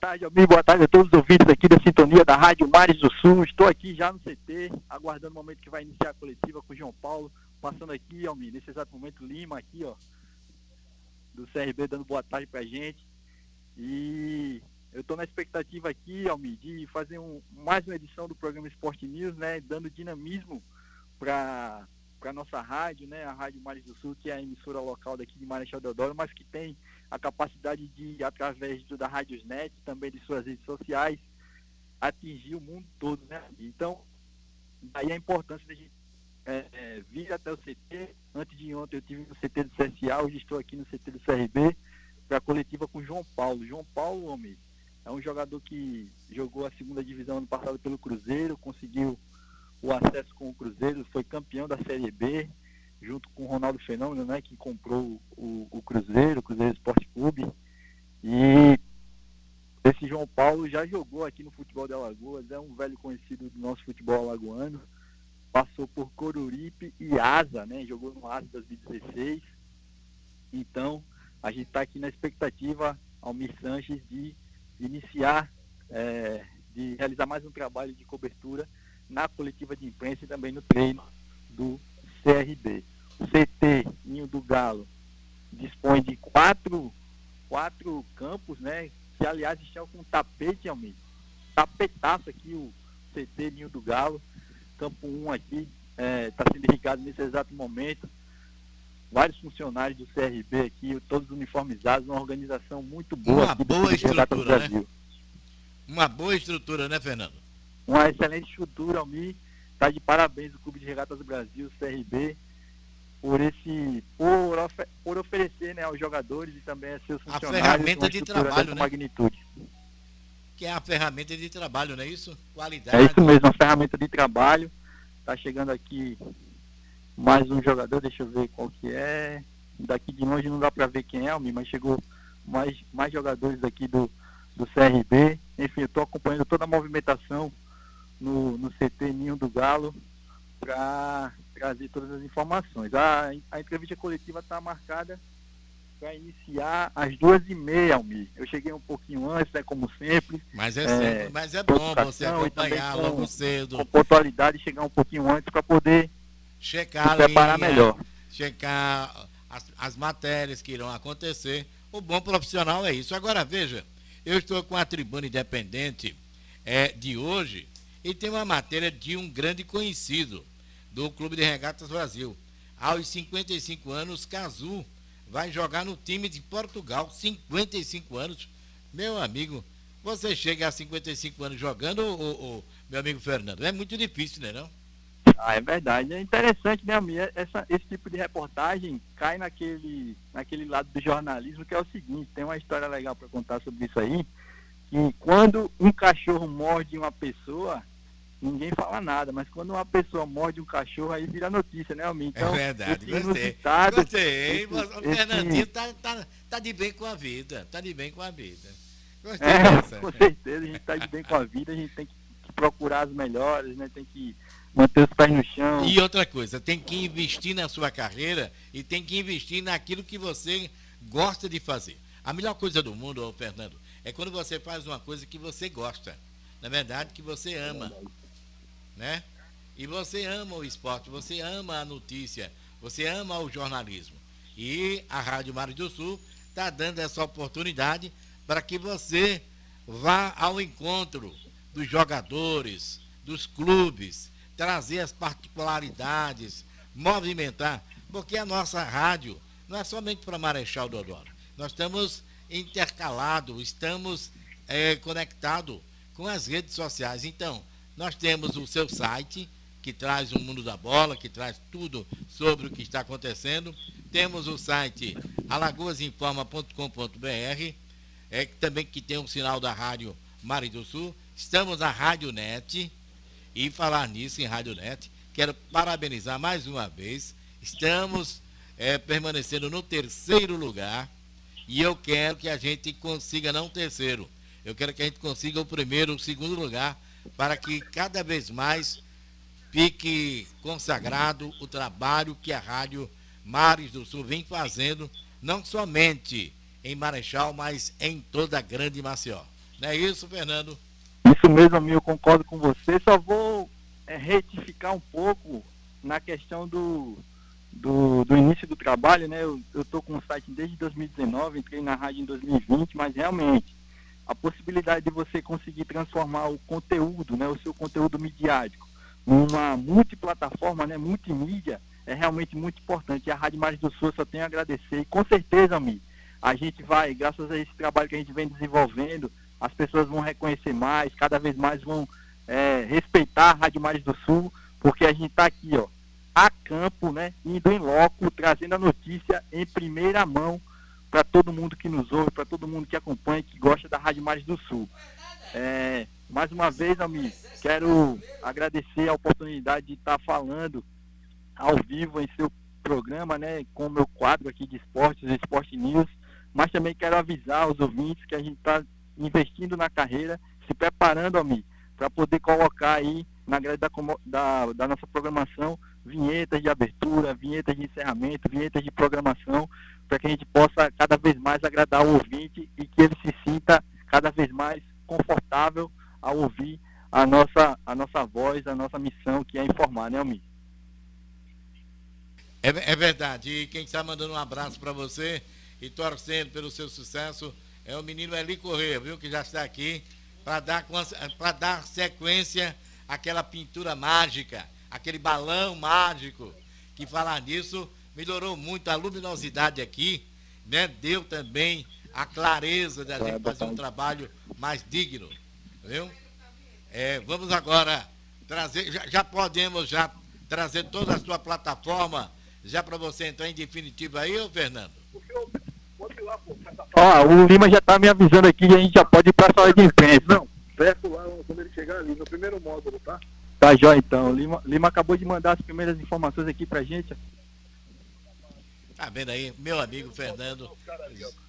tarde, amigo. Boa tarde a todos os ouvintes aqui da sintonia da Rádio Mares do Sul. Estou aqui já no CT, aguardando o momento que vai iniciar a coletiva com o João Paulo. Passando aqui, Almir, nesse exato momento, Lima aqui, ó, do CRB, dando boa tarde pra gente. E eu estou na expectativa aqui, Almir, de fazer um, mais uma edição do programa Esporte News, né? Dando dinamismo para para nossa rádio, né, a Rádio Mares do Sul, que é a emissora local daqui de Marechal Deodoro, mas que tem a capacidade de, através do, da Rádiosnet, também de suas redes sociais, atingir o mundo todo, né? Então, daí a importância de gente é, é, vir até o CT. Antes de ontem eu tive no CT do CSA, hoje estou aqui no CT do CRB, para a coletiva com João Paulo. João Paulo, homem, é um jogador que jogou a segunda divisão ano passado pelo Cruzeiro, conseguiu o acesso com o Cruzeiro, foi campeão da Série B, junto com o Ronaldo Fenômeno, né, que comprou o, o Cruzeiro, o Cruzeiro Esporte Clube. E esse João Paulo já jogou aqui no futebol de Alagoas, é um velho conhecido do nosso futebol alagoano. Passou por Coruripe e Asa, né? Jogou no Asa 2016. Então, a gente está aqui na expectativa, Almir Sanches, de iniciar, é, de realizar mais um trabalho de cobertura na coletiva de imprensa e também no treino do CRB. CT Ninho do Galo dispõe de quatro, quatro campos, né? Que aliás estão com tapete, amigo. Tapetaço aqui o CT Ninho do Galo. Campo 1 aqui está é, tá sendo irrigado nesse exato momento. Vários funcionários do CRB aqui, todos uniformizados, uma organização muito boa. Uma boa estrutura, né? Uma boa estrutura, né, Fernando? uma excelente estrutura, Almir. Está de parabéns o Clube de Regatas do Brasil, CRB, por esse por, por oferecer né, aos jogadores e também a seus funcionários a ferramenta de trabalho, né? magnitude. Que é a ferramenta de trabalho, não é isso? Qualidade. É isso mesmo, a ferramenta de trabalho. Está chegando aqui mais um jogador, deixa eu ver qual que é. Daqui de longe não dá para ver quem é, mas chegou mais, mais jogadores aqui do, do CRB. Enfim, eu estou acompanhando toda a movimentação no, no CT Ninho do Galo para trazer todas as informações. A, a entrevista coletiva está marcada para iniciar às duas e meia, Almir. Eu cheguei um pouquinho antes, né, como sempre. Mas é, é mas é bom você acompanhar com, logo cedo. Com pontualidade, chegar um pouquinho antes para poder checar se preparar linha, melhor. Checar as, as matérias que irão acontecer. O bom profissional é isso. Agora, veja, eu estou com a tribuna independente é, de hoje e tem uma matéria de um grande conhecido do Clube de Regatas Brasil. Aos 55 anos, Cazu vai jogar no time de Portugal. 55 anos. Meu amigo, você chega a 55 anos jogando, o, meu amigo Fernando? É muito difícil, né não? Ah, é verdade. É interessante, né, Almir? Essa, esse tipo de reportagem cai naquele, naquele lado do jornalismo que é o seguinte, tem uma história legal para contar sobre isso aí, que quando um cachorro morde uma pessoa, ninguém fala nada, mas quando uma pessoa morde um cachorro, aí vira notícia, né, Almir? Então, é verdade, gostei. Gostei. Esse, o Fernandinho esse... tá, tá, de bem com a vida, tá de bem com a vida. Gostei é, dessa. Com certeza, a gente tá de bem com a vida, a gente tem que, que procurar as melhores, né? Tem que manter os pés no chão. E outra coisa, tem que investir na sua carreira e tem que investir naquilo que você gosta de fazer. A melhor coisa do mundo, Fernando, é quando você faz uma coisa que você gosta. Na verdade, que você ama né? E você ama o esporte, você ama a notícia, você ama o jornalismo. E a Rádio Mário do Sul está dando essa oportunidade para que você vá ao encontro dos jogadores, dos clubes, trazer as particularidades, movimentar, porque a nossa rádio não é somente para Marechal Deodoro. Nós estamos intercalados, estamos é, conectados com as redes sociais. Então, nós temos o seu site, que traz o mundo da bola, que traz tudo sobre o que está acontecendo. Temos o site alagoasinforma.com.br, é, também que tem um sinal da Rádio Mari do Sul. Estamos na Rádio Net. E falar nisso em Rádio Net, quero parabenizar mais uma vez. Estamos é, permanecendo no terceiro lugar. E eu quero que a gente consiga, não terceiro, eu quero que a gente consiga o primeiro, o segundo lugar para que cada vez mais fique consagrado o trabalho que a Rádio Mares do Sul vem fazendo, não somente em Marechal, mas em toda a grande Maceió. Não é isso, Fernando? Isso mesmo, amigo, eu concordo com você. Só vou é, retificar um pouco na questão do, do, do, início do trabalho, né? Eu estou com o site desde 2019, entrei na rádio em 2020, mas realmente a possibilidade de você conseguir transformar o conteúdo, né, o seu conteúdo midiático, numa multiplataforma, né, multimídia, é realmente muito importante. E a Rádio Mares do Sul só tem a agradecer. E com certeza, Mi, a gente vai, graças a esse trabalho que a gente vem desenvolvendo, as pessoas vão reconhecer mais, cada vez mais vão é, respeitar a Rádio Mares do Sul, porque a gente está aqui, ó, a campo, né, indo em loco, trazendo a notícia em primeira mão para todo mundo que nos ouve, para todo mundo que acompanha, que gosta da Rádio Mares do Sul. É, mais uma vez, amigo, quero agradecer a oportunidade de estar falando ao vivo em seu programa, né, com o meu quadro aqui de esportes, Esporte News, mas também quero avisar os ouvintes que a gente está investindo na carreira, se preparando, amigo, para poder colocar aí na grade da, da, da nossa programação vinhetas de abertura, vinhetas de encerramento, vinhetas de programação, para que a gente possa cada vez mais agradar o ouvinte e que ele se sinta cada vez mais confortável ao ouvir a nossa, a nossa voz, a nossa missão, que é informar, né, Almir? É, é verdade. E quem está mandando um abraço para você e torcendo pelo seu sucesso é o menino Eli Corrêa, viu? Que já está aqui para dar, dar sequência àquela pintura mágica aquele balão mágico, que falar nisso melhorou muito a luminosidade aqui, né? Deu também a clareza da gente fazer um trabalho mais digno, viu? É, vamos agora trazer, já, já, podemos já trazer toda a sua plataforma já para você entrar em definitivo aí, ô Fernando? Ó, o Lima já está me avisando aqui que a gente já pode ir para a sala de imprensa. Não, perto lá quando ele chegar ali, no primeiro módulo, tá? Tá jóia então. Lima, Lima acabou de mandar as primeiras informações aqui pra gente. Tá vendo aí, meu amigo Fernando.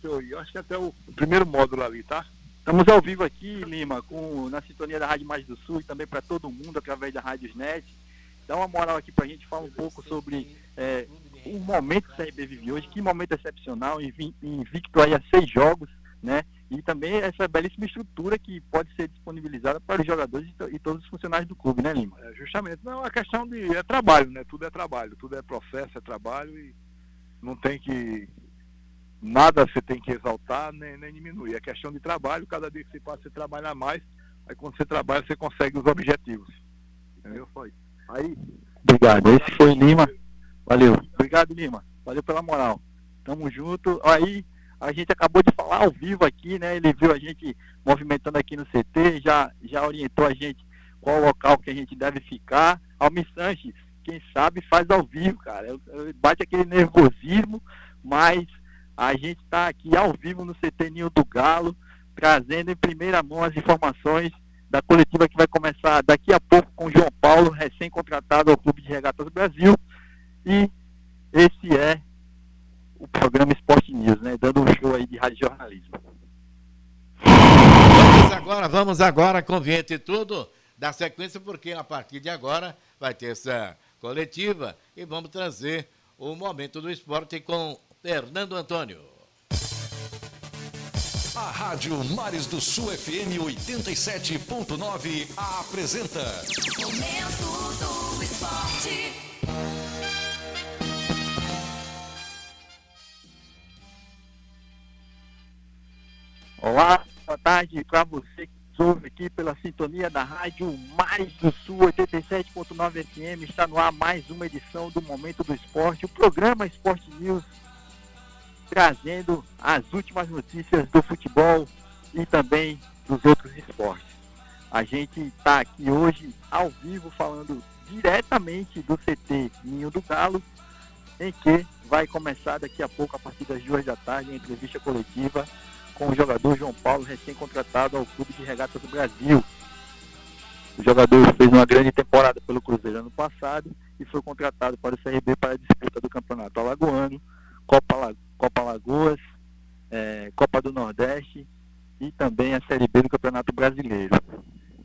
Eu acho que até o primeiro módulo ali, tá? Estamos ao vivo aqui, Lima, com, na sintonia da Rádio Mais do Sul e também para todo mundo através da Rádio Net. Dá uma moral aqui pra gente, fala um pouco sobre é, o momento que o CRB vive hoje, que momento excepcional, invicto aí a seis jogos, né? E também essa belíssima estrutura que pode ser disponibilizada para os jogadores e, todos os funcionários do clube, né, Lima? É, justamente. Não, a questão de é trabalho, né? Tudo é trabalho, tudo é processo, é trabalho e não tem que nada você tem que exaltar nem, nem diminuir. É questão de trabalho, cada dia que você passa você trabalha mais, aí quando você trabalha você consegue os objetivos. Entendeu? Foi. Aí. Obrigado. Esse foi Lima. Valeu. Obrigado, Lima. Valeu pela moral. Tamo junto. Aí a gente acabou de falar ao vivo aqui, né? Ele viu a gente movimentando aqui no CT, já, já orientou a gente qual local que a gente deve ficar. Almi Sanches, quem sabe faz ao vivo, cara. Bate aquele nervosismo, mas a gente está aqui ao vivo no CT Ninho do Galo, trazendo em primeira mão as informações da coletiva que vai começar daqui a pouco com o João Paulo, recém-contratado ao Clube de Regatas Brasil. E esse é o programa Esporte News, né? Dando um show aí de rádio jornalismo. Vamos agora, vamos agora com vinheta e tudo, dar sequência, porque a partir de agora vai ter essa coletiva e vamos trazer o momento do esporte com Fernando Antônio. A Rádio Mares do Sul FM 87.9 apresenta. Momento do Esporte. Olá, boa tarde para você que nos ouve aqui pela sintonia da Rádio Mais do Sul 87.9 FM. Está no ar mais uma edição do Momento do Esporte, o programa Esporte News, trazendo as últimas notícias do futebol e também dos outros esportes. A gente está aqui hoje ao vivo falando diretamente do CT Ninho do Galo, em que vai começar daqui a pouco, a partir das duas da tarde, a entrevista coletiva com o jogador João Paulo, recém-contratado ao Clube de Regatas do Brasil. O jogador fez uma grande temporada pelo Cruzeiro ano passado e foi contratado para o CRB para a disputa do Campeonato Alagoano, Copa, Copa Lagoas, é, Copa do Nordeste e também a Série B do Campeonato Brasileiro.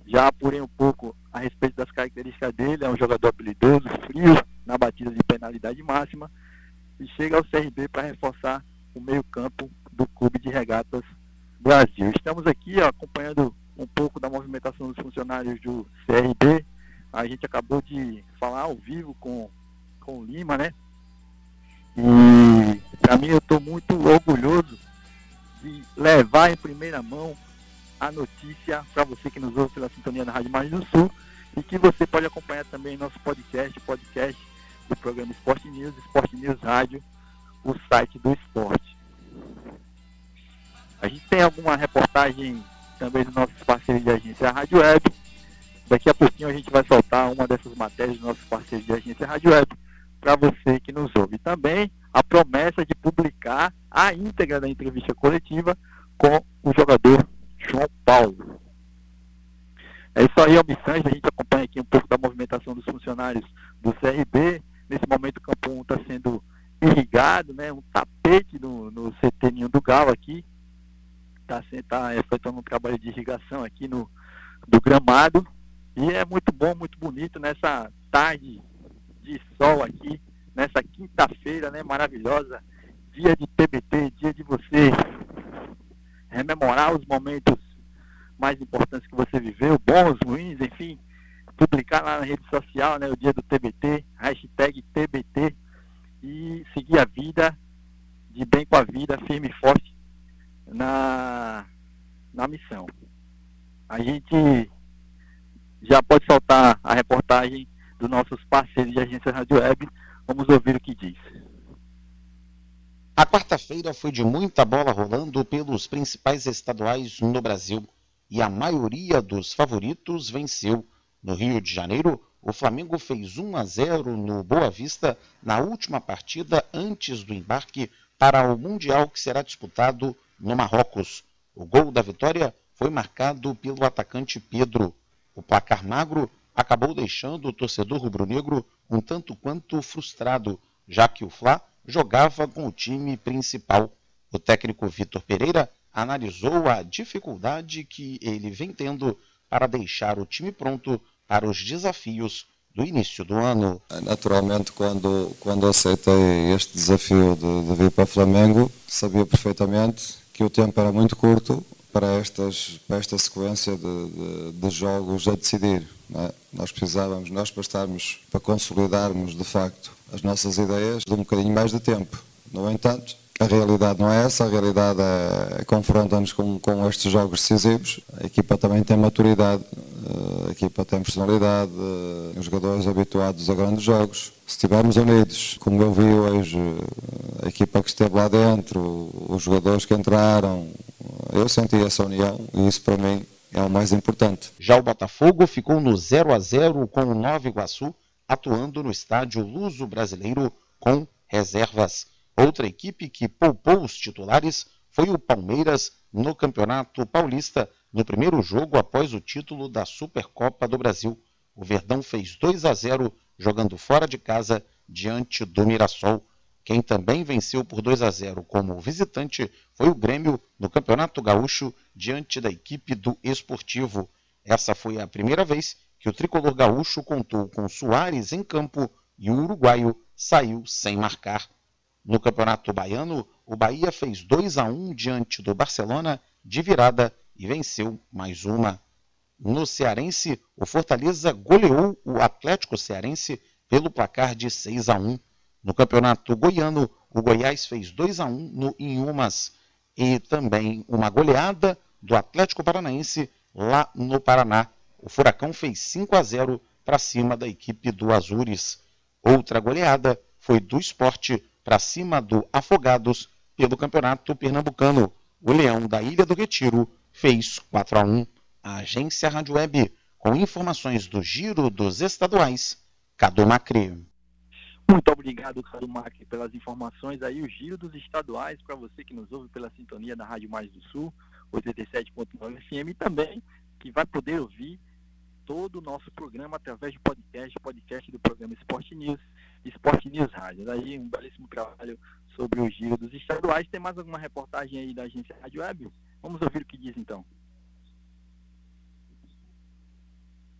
Já apurei um pouco a respeito das características dele, é um jogador habilidoso, frio na batida de penalidade máxima e chega ao CRB para reforçar o meio-campo do Clube de Regatas Brasil. Estamos aqui ó, acompanhando um pouco da movimentação dos funcionários do CRB. A gente acabou de falar ao vivo com, com o Lima, né? E para mim eu estou muito orgulhoso de levar em primeira mão a notícia para você que nos ouve pela sintonia da Rádio Mais do Sul e que você pode acompanhar também nosso podcast, podcast do programa Esporte News, Esporte News Rádio, o site do esporte. A gente tem alguma reportagem também dos nossos parceiros de agência Rádio Web. Daqui a pouquinho a gente vai soltar uma dessas matérias dos nossos parceiros de agência Rádio Web para você que nos ouve. Também a promessa de publicar a íntegra da entrevista coletiva com o jogador João Paulo. É isso aí, Almissante. A gente acompanha aqui um pouco da movimentação dos funcionários do CRB. Nesse momento o Campo 1 está sendo irrigado, né? Um tapete no, no CT Ninho do Galo aqui. Está tá efetuando um trabalho de irrigação aqui no do gramado. E é muito bom, muito bonito nessa tarde de sol aqui, nessa quinta-feira, né? Maravilhosa. Dia de TBT, dia de você rememorar os momentos mais importantes que você viveu, bons, ruins, enfim, publicar lá na rede social, né, o dia do TBT, hashtag TBT, e seguir a vida, de bem com a vida, firme e forte na, na missão. A gente já pode soltar a reportagem dos nossos parceiros de agência Rádio Web. Vamos ouvir o que diz. A quarta-feira foi de muita bola rolando pelos principais estaduais no Brasil e a maioria dos favoritos venceu. No Rio de Janeiro, o Flamengo fez 1 a 0 no Boa Vista na última partida antes do embarque para o Mundial que será disputado no Marrocos. O gol da vitória foi marcado pelo atacante Pedro. O placar magro acabou deixando o torcedor rubro-negro um tanto quanto frustrado, já que o Fla jogava com o time principal. O técnico Vitor Pereira analisou a dificuldade que ele vem tendo para deixar o time pronto para os desafios do início do ano. Naturalmente, quando, quando aceitei este desafio de, de vir para o Flamengo, sabia perfeitamente que o tempo era muito curto para, estas, para esta sequência de, de, de jogos a decidir. É? Nós precisávamos, nós para estarmos, para consolidarmos de facto as nossas ideias de um bocadinho mais de tempo. No entanto, a realidade não é essa, a realidade é, confronta-nos com, com estes jogos decisivos. A equipa também tem maturidade, eh, a equipa tem personalidade, eh, os jogadores habituados a grandes jogos. Se estivermos unidos, como eu vi hoje, a equipa que esteve lá dentro, os jogadores que entraram, eu senti essa união e isso para mim é o mais importante. Já o Botafogo ficou no 0 a 0 com o Nova Iguaçu atuando no estádio Luso Brasileiro com reservas. Outra equipe que poupou os titulares foi o Palmeiras no Campeonato Paulista, no primeiro jogo após o título da Supercopa do Brasil. O Verdão fez 2 a 0 jogando fora de casa diante do Mirassol. Quem também venceu por 2 a 0 como visitante foi o Grêmio no Campeonato Gaúcho diante da equipe do Esportivo. Essa foi a primeira vez que o tricolor gaúcho contou com Soares em campo e o uruguaio saiu sem marcar. No Campeonato Baiano, o Bahia fez 2 a 1 diante do Barcelona de virada e venceu mais uma. No Cearense, o Fortaleza goleou o Atlético Cearense pelo placar de 6 a 1. No Campeonato Goiano, o Goiás fez 2 a 1 no Inhumas e também uma goleada do Atlético Paranaense lá no Paraná o Furacão fez 5 a 0 para cima da equipe do Azures. Outra goleada foi do esporte para cima do Afogados pelo Campeonato Pernambucano. O Leão da Ilha do Retiro fez 4 a 1. A agência Rádio Web, com informações do Giro dos Estaduais, Cadu Macri. Muito obrigado, Cadu Macri, pelas informações aí, o Giro dos Estaduais, para você que nos ouve pela sintonia da Rádio Mais do Sul, 87.9 FM, e também que vai poder ouvir todo o nosso programa através de podcast, podcast do programa Esporte News, Esporte News Rádio. Daí um belíssimo trabalho sobre o giro dos estaduais. Tem mais alguma reportagem aí da agência Rádio Web? Vamos ouvir o que diz então.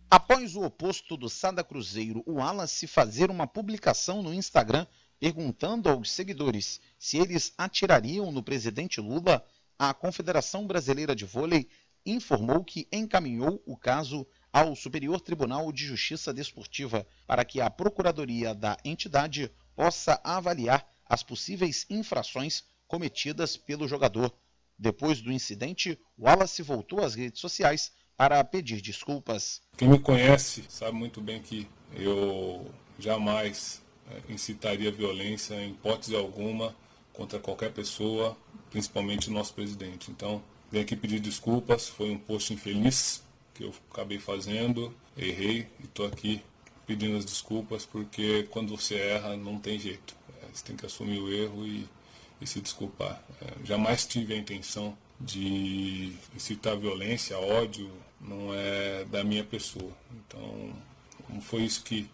Após o oposto do Sada Cruzeiro, o Wallace fazer uma publicação no Instagram perguntando aos seguidores se eles atirariam no presidente Lula, a Confederação Brasileira de Vôlei informou que encaminhou o caso ao Superior Tribunal de Justiça Desportiva para que a Procuradoria da entidade possa avaliar as possíveis infrações cometidas pelo jogador. Depois do incidente, Wallace voltou às redes sociais para pedir desculpas. Quem me conhece sabe muito bem que eu jamais é, incitaria violência em hipótese alguma contra qualquer pessoa, principalmente o nosso presidente. Então, venho aqui pedir desculpas, foi um post infeliz que eu acabei fazendo, errei e estou aqui pedindo as desculpas porque quando você erra não tem jeito. É, você tem que assumir o erro e, e se desculpar. É, jamais tive a intenção de incitar violência, ódio, não é da minha pessoa. Então, foi isso que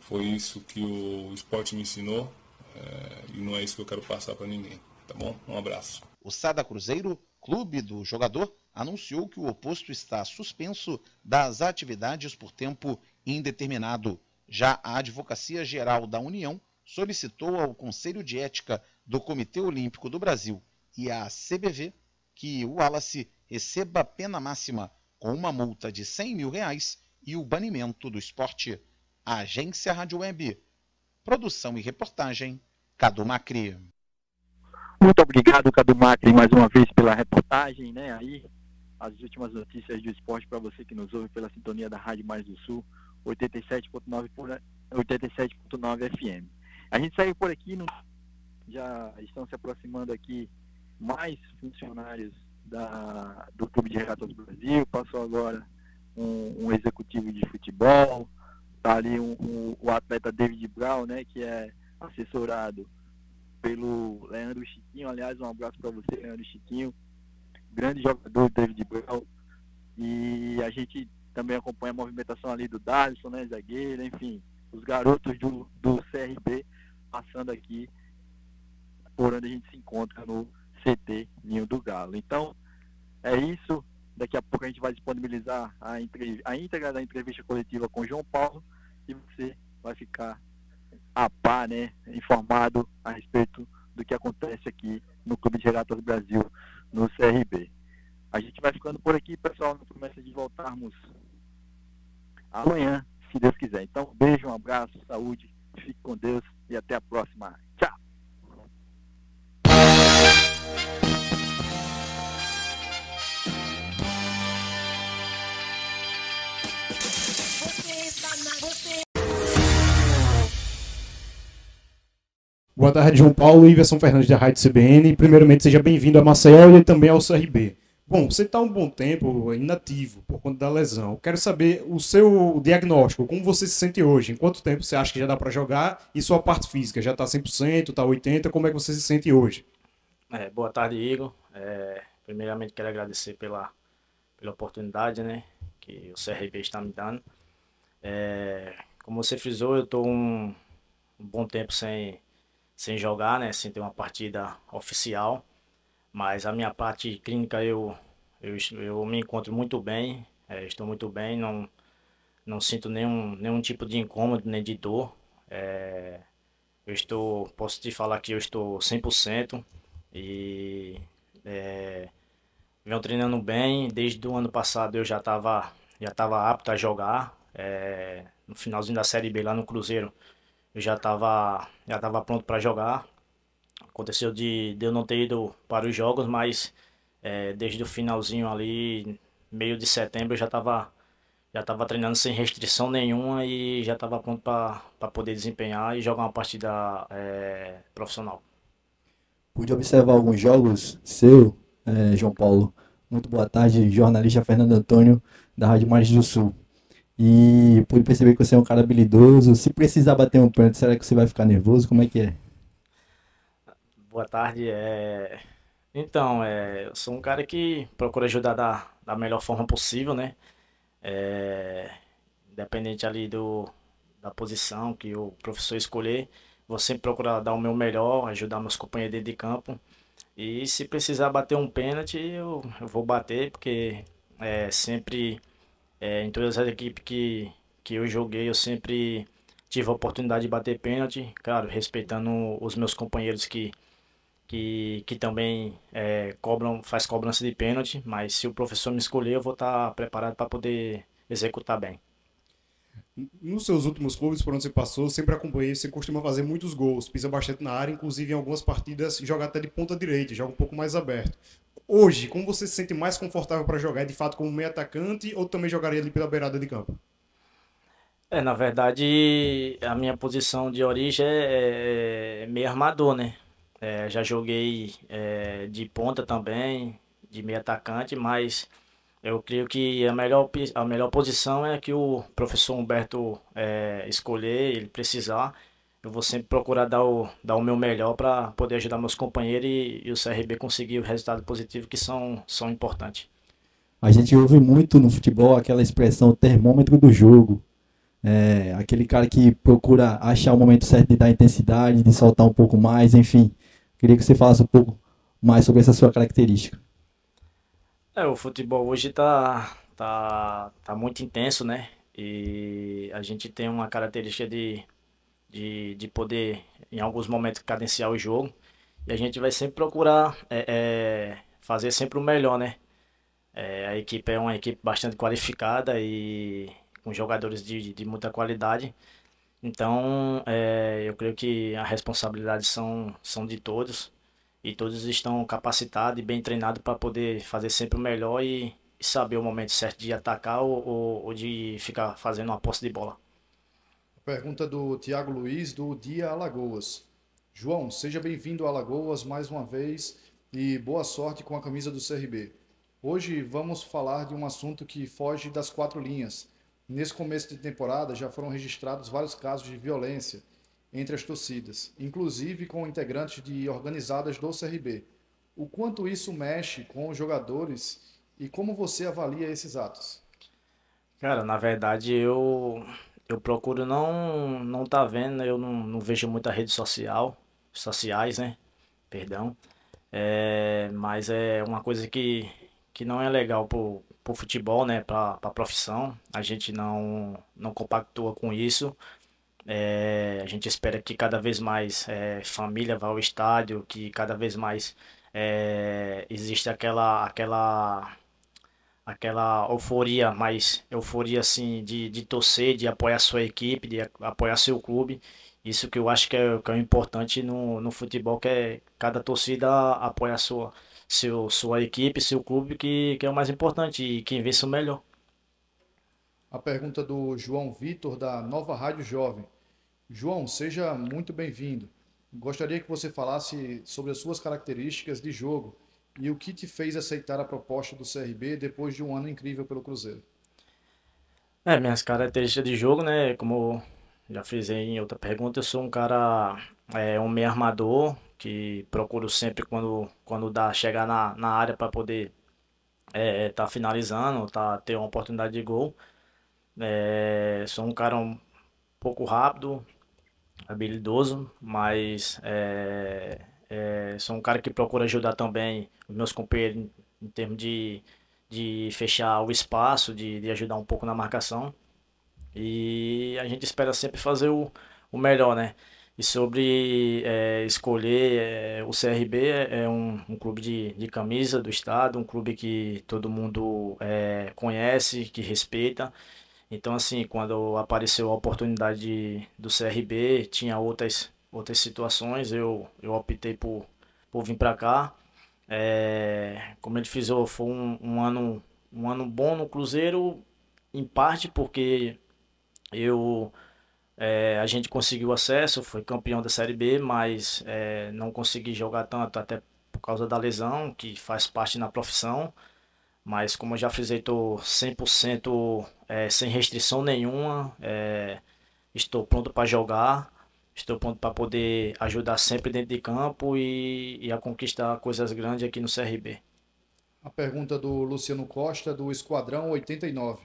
foi isso que o esporte me ensinou é, e não é isso que eu quero passar para ninguém. Tá bom? Um abraço. O Sada Cruzeiro, clube do jogador, anunciou que o oposto está suspenso das atividades por tempo indeterminado. Já a Advocacia Geral da União solicitou ao Conselho de Ética do Comitê Olímpico do Brasil e à CBV que o Wallace receba pena máxima com uma multa de 100 mil reais e o banimento do esporte. A Agência Rádio Web. Produção e reportagem, Cadu Macri. Muito obrigado, Cadu Macri, mais uma vez pela reportagem, né? Aí, as últimas notícias do esporte para você que nos ouve pela sintonia da Rádio Mais do Sul, 87.9 87.9 FM. A gente saiu por aqui, no, já estão se aproximando aqui mais funcionários da, do Clube de Regatas do Brasil, passou agora um, um executivo de futebol, tá ali um, um, o atleta David Brown, né, que é assessorado pelo Leandro Chiquinho, aliás, um abraço para você, Leandro Chiquinho, grande jogador David Brown, e a gente também acompanha a movimentação ali do Darlison, né, zagueiro, enfim, os garotos do, do CRB passando aqui por onde a gente se encontra no CT Ninho do Galo. Então, é isso. Daqui a pouco a gente vai disponibilizar a, a íntegra da entrevista coletiva com o João Paulo e você vai ficar a par, né, informado a respeito do que acontece aqui no Clube de Regatas Brasil, no CRB. A gente vai ficando por aqui, pessoal, na promessa de voltarmos amanhã, se Deus quiser. Então, beijo, um abraço, saúde, fique com Deus e até a próxima. Boa tarde, João Paulo e Iverson Fernandes da Rádio CBN. Primeiramente, seja bem-vindo a Maceió e também ao CRB. Bom, você está um bom tempo inativo por conta da lesão. Quero saber o seu diagnóstico, como você se sente hoje? Em quanto tempo você acha que já dá para jogar? E sua parte física, já está 100%, está 80%? Como é que você se sente hoje? É, boa tarde, Igor. É, primeiramente, quero agradecer pela, pela oportunidade né, que o CRB está me dando. É, como você frisou, eu estou um, um bom tempo sem sem jogar, né, sem ter uma partida oficial. Mas a minha parte clínica eu, eu, eu me encontro muito bem, é, estou muito bem, não, não sinto nenhum, nenhum tipo de incômodo nem de dor. É, eu estou, posso te falar que eu estou 100% e é, venho treinando bem. Desde o ano passado eu já estava já tava apto a jogar. É, no finalzinho da Série B lá no Cruzeiro eu já estava já tava pronto para jogar. Aconteceu de, de, eu não ter ido para os jogos, mas é, desde o finalzinho ali, meio de setembro, eu já estava já tava treinando sem restrição nenhuma e já estava pronto para poder desempenhar e jogar uma partida é, profissional. Pude observar alguns jogos seu, é, João Paulo. Muito boa tarde, jornalista Fernando Antônio, da Rádio Mares do Sul. E pude perceber que você é um cara habilidoso. Se precisar bater um pênalti, será que você vai ficar nervoso? Como é que é? Boa tarde. É... Então, é... eu sou um cara que procura ajudar da, da melhor forma possível, né? É... Independente ali do, da posição que o professor escolher, vou sempre procurar dar o meu melhor, ajudar meus companheiros dentro de campo. E se precisar bater um pênalti, eu, eu vou bater, porque é sempre é, em todas as equipes que, que eu joguei, eu sempre tive a oportunidade de bater pênalti, claro, respeitando os meus companheiros que, que, que também é, cobram, faz cobrança de pênalti, mas se o professor me escolher, eu vou estar tá preparado para poder executar bem. Nos seus últimos clubes por onde você passou, sempre acompanhei, você costuma fazer muitos gols, pisa bastante na área, inclusive em algumas partidas joga até de ponta direita, joga um pouco mais aberto. Hoje, como você se sente mais confortável para jogar? De fato como meio atacante ou também jogaria ali pela beirada de campo? É, na verdade, a minha posição de origem é, é meio armador, né? É, já joguei é, de ponta também, de meio atacante, mas eu creio que a melhor, a melhor posição é que o professor Humberto é, escolher, ele precisar. Eu vou sempre procurar dar o, dar o meu melhor para poder ajudar meus companheiros e, e o CRB conseguir o resultado positivo que são, são importantes. A gente ouve muito no futebol aquela expressão termômetro do jogo. É, aquele cara que procura achar o momento certo de dar intensidade, de soltar um pouco mais, enfim. Queria que você falasse um pouco mais sobre essa sua característica. É, o futebol hoje tá, tá, tá muito intenso, né? E a gente tem uma característica de, de, de poder, em alguns momentos, cadenciar o jogo. E a gente vai sempre procurar é, é, fazer sempre o melhor, né? É, a equipe é uma equipe bastante qualificada e com jogadores de, de muita qualidade. Então, é, eu creio que a responsabilidade são, são de todos e todos estão capacitados e bem treinados para poder fazer sempre o melhor e, e, saber o momento certo de atacar ou, ou, ou de ficar fazendo uma posse de bola. Pergunta do Tiago Luiz, do Dia Alagoas. João, seja bem-vindo a Alagoas mais uma vez e boa sorte com a camisa do CRB. Hoje vamos falar de um assunto que foge das quatro linhas, Nesse começo de temporada já foram registrados vários casos de violência entre as torcidas, inclusive com integrantes de organizadas do CRB. O quanto isso mexe com os jogadores e como você avalia esses atos? Cara, na verdade eu eu procuro não não tá vendo, eu não, não vejo muita rede social, sociais, né? Perdão. É, mas é uma coisa que, que não é legal pro, pro futebol, né, para a profissão. A gente não, não compactua com isso. É, a gente espera que cada vez mais é, família vá ao estádio, que cada vez mais é, existe aquela aquela aquela euforia, mais euforia assim de, de torcer, de apoiar sua equipe, de apoiar seu clube. Isso que eu acho que é, que é importante no, no futebol, que é cada torcida apoia sua seu, sua equipe, seu clube, que, que é o mais importante e quem vence o melhor. A pergunta do João Vitor, da Nova Rádio Jovem. João, seja muito bem-vindo. Gostaria que você falasse sobre as suas características de jogo e o que te fez aceitar a proposta do CRB depois de um ano incrível pelo Cruzeiro. É, minhas características de jogo, né? Como já fiz em outra pergunta, eu sou um cara, é, um meio armador, que procuro sempre quando, quando dá chegar na, na área para poder é, tá finalizando, tá ter uma oportunidade de gol. É, sou um cara um pouco rápido, habilidoso, mas é, é, sou um cara que procura ajudar também os meus companheiros em, termos de, de fechar o espaço, de, de ajudar um pouco na marcação. E a gente espera sempre fazer o, o melhor, né? E sobre é, escolher, é, o CRB é, é um, um, clube de, de camisa do estado, um clube que todo mundo é, conhece, que respeita. Então, assim, quando apareceu a oportunidade de, do CRB, tinha outras, outras situações, eu, eu optei por, por vir para cá. É, como ele frisou, foi um, um, ano, um ano bom no Cruzeiro, em parte porque eu é, a gente conseguiu acesso, foi campeão da Série B, mas é, não consegui jogar tanto, até por causa da lesão, que faz parte na profissão. Mas como eu já frisei, estou 100% é, sem restrição nenhuma. É, estou pronto para jogar. Estou pronto para poder ajudar sempre dentro de campo e, e a conquistar coisas grandes aqui no CRB. A pergunta do Luciano Costa, do Esquadrão 89.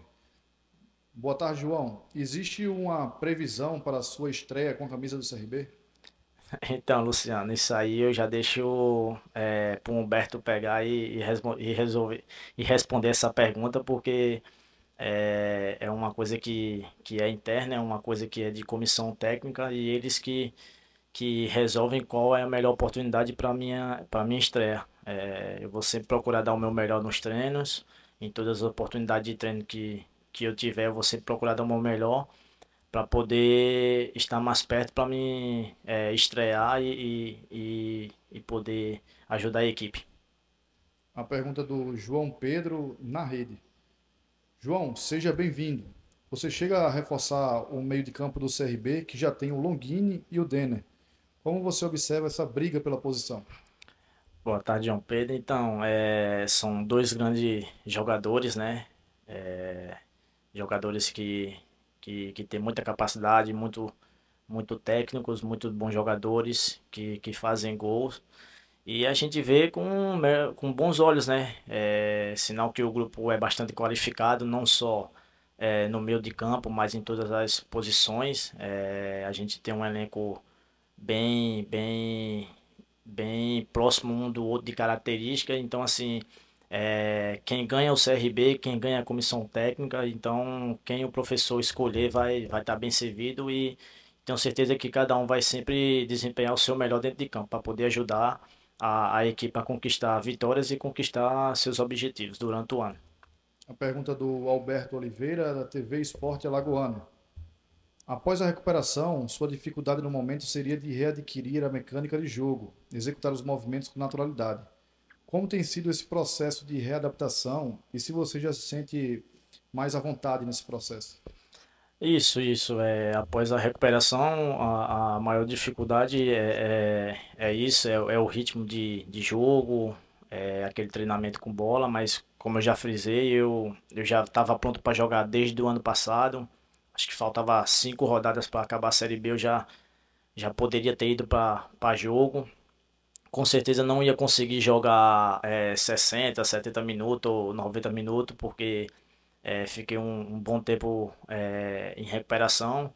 Boa tarde, João. Existe uma previsão para a sua estreia com a camisa do CRB? Então, Luciano, isso aí eu já deixo é, para o Humberto pegar e, e, e, resolver, e responder essa pergunta, porque é, é uma coisa que, que é interna, é uma coisa que é de comissão técnica e eles que, que resolvem qual é a melhor oportunidade para minha para minha estreia. É, eu vou sempre procurar dar o meu melhor nos treinos, em todas as oportunidades de treino que, que eu tiver, eu vou sempre procurar dar o meu melhor para poder estar mais perto para me é, estrear e, e, e poder ajudar a equipe. A pergunta do João Pedro na rede. João, seja bem-vindo. Você chega a reforçar o meio de campo do CRB, que já tem o Longini e o Denner. Como você observa essa briga pela posição? Boa tarde, João Pedro. Então, é, são dois grandes jogadores, né? É, jogadores que, que, que têm muita capacidade, muito, muito técnicos, muito bons jogadores que, que fazem gols. E a gente vê com, com bons olhos, né? É, sinal que o grupo é bastante qualificado, não só é, no meio de campo, mas em todas as posições. É, a gente tem um elenco bem, bem, bem próximo um do outro de característica. Então, assim, é, quem ganha o CRB, quem ganha a comissão técnica, então quem o professor escolher vai vai estar tá bem servido e tenho certeza que cada um vai sempre desempenhar o seu melhor dentro de campo para poder ajudar a, a equipe a conquistar vitórias e conquistar seus objetivos durante o ano. A pergunta do Alberto Oliveira, da TV Esporte Alagoano. Após a recuperação, sua dificuldade no momento seria de readquirir a mecânica de jogo, executar os movimentos com naturalidade. Como tem sido esse processo de readaptação e se você já se sente mais à vontade nesse processo? Isso, isso. É, após a recuperação, a, a maior dificuldade é, é, é isso, é, é, o ritmo de, de jogo, é aquele treinamento com bola, mas como eu já frisei, eu, eu já estava pronto para jogar desde o ano passado acho que faltava cinco rodadas para acabar a Série B, eu já, já poderia ter ido para jogo. Com certeza não ia conseguir jogar é, 60, 70 minutos ou 90 minutos, porque é, fiquei um, um, bom tempo é, em recuperação.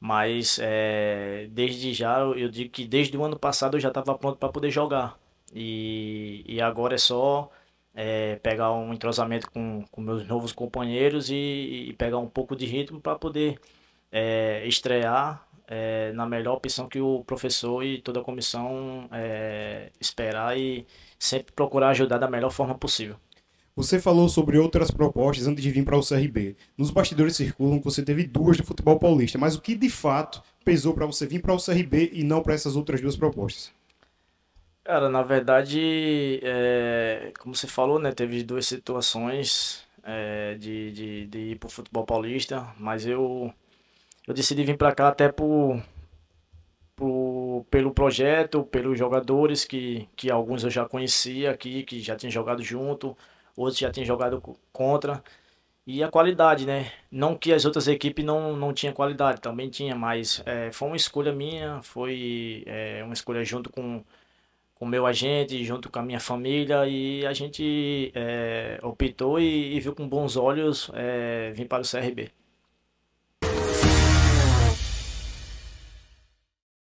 Mas é, desde já, eu digo que desde o ano passado eu já estava pronto para poder jogar. E, e agora é só é, pegar um entrosamento com, com meus novos companheiros e, e pegar um pouco de ritmo para poder é, estrear é, na melhor opção que o professor e toda a comissão é, esperar e sempre procurar ajudar da melhor forma possível. Você falou sobre outras propostas antes de vir para o CRB. Nos bastidores circulam que você teve duas do futebol paulista, mas o que de fato pesou para você vir para o CRB e não para essas outras duas propostas? Cara, na verdade, é, como você falou, né, teve duas situações é, de, de, de ir pro futebol paulista, mas eu, eu decidi vir para cá até por, por, pelo projeto, pelos jogadores, que, que alguns eu já conhecia aqui, que já tinham jogado junto, outros já tinham jogado contra. E a qualidade, né? Não que as outras equipes não, não tinham qualidade, também tinha, mas é, foi uma escolha minha, foi é, uma escolha junto com o meu agente, junto com a minha família, e a gente é, optou e, e, viu com bons olhos é, vir para o CRB.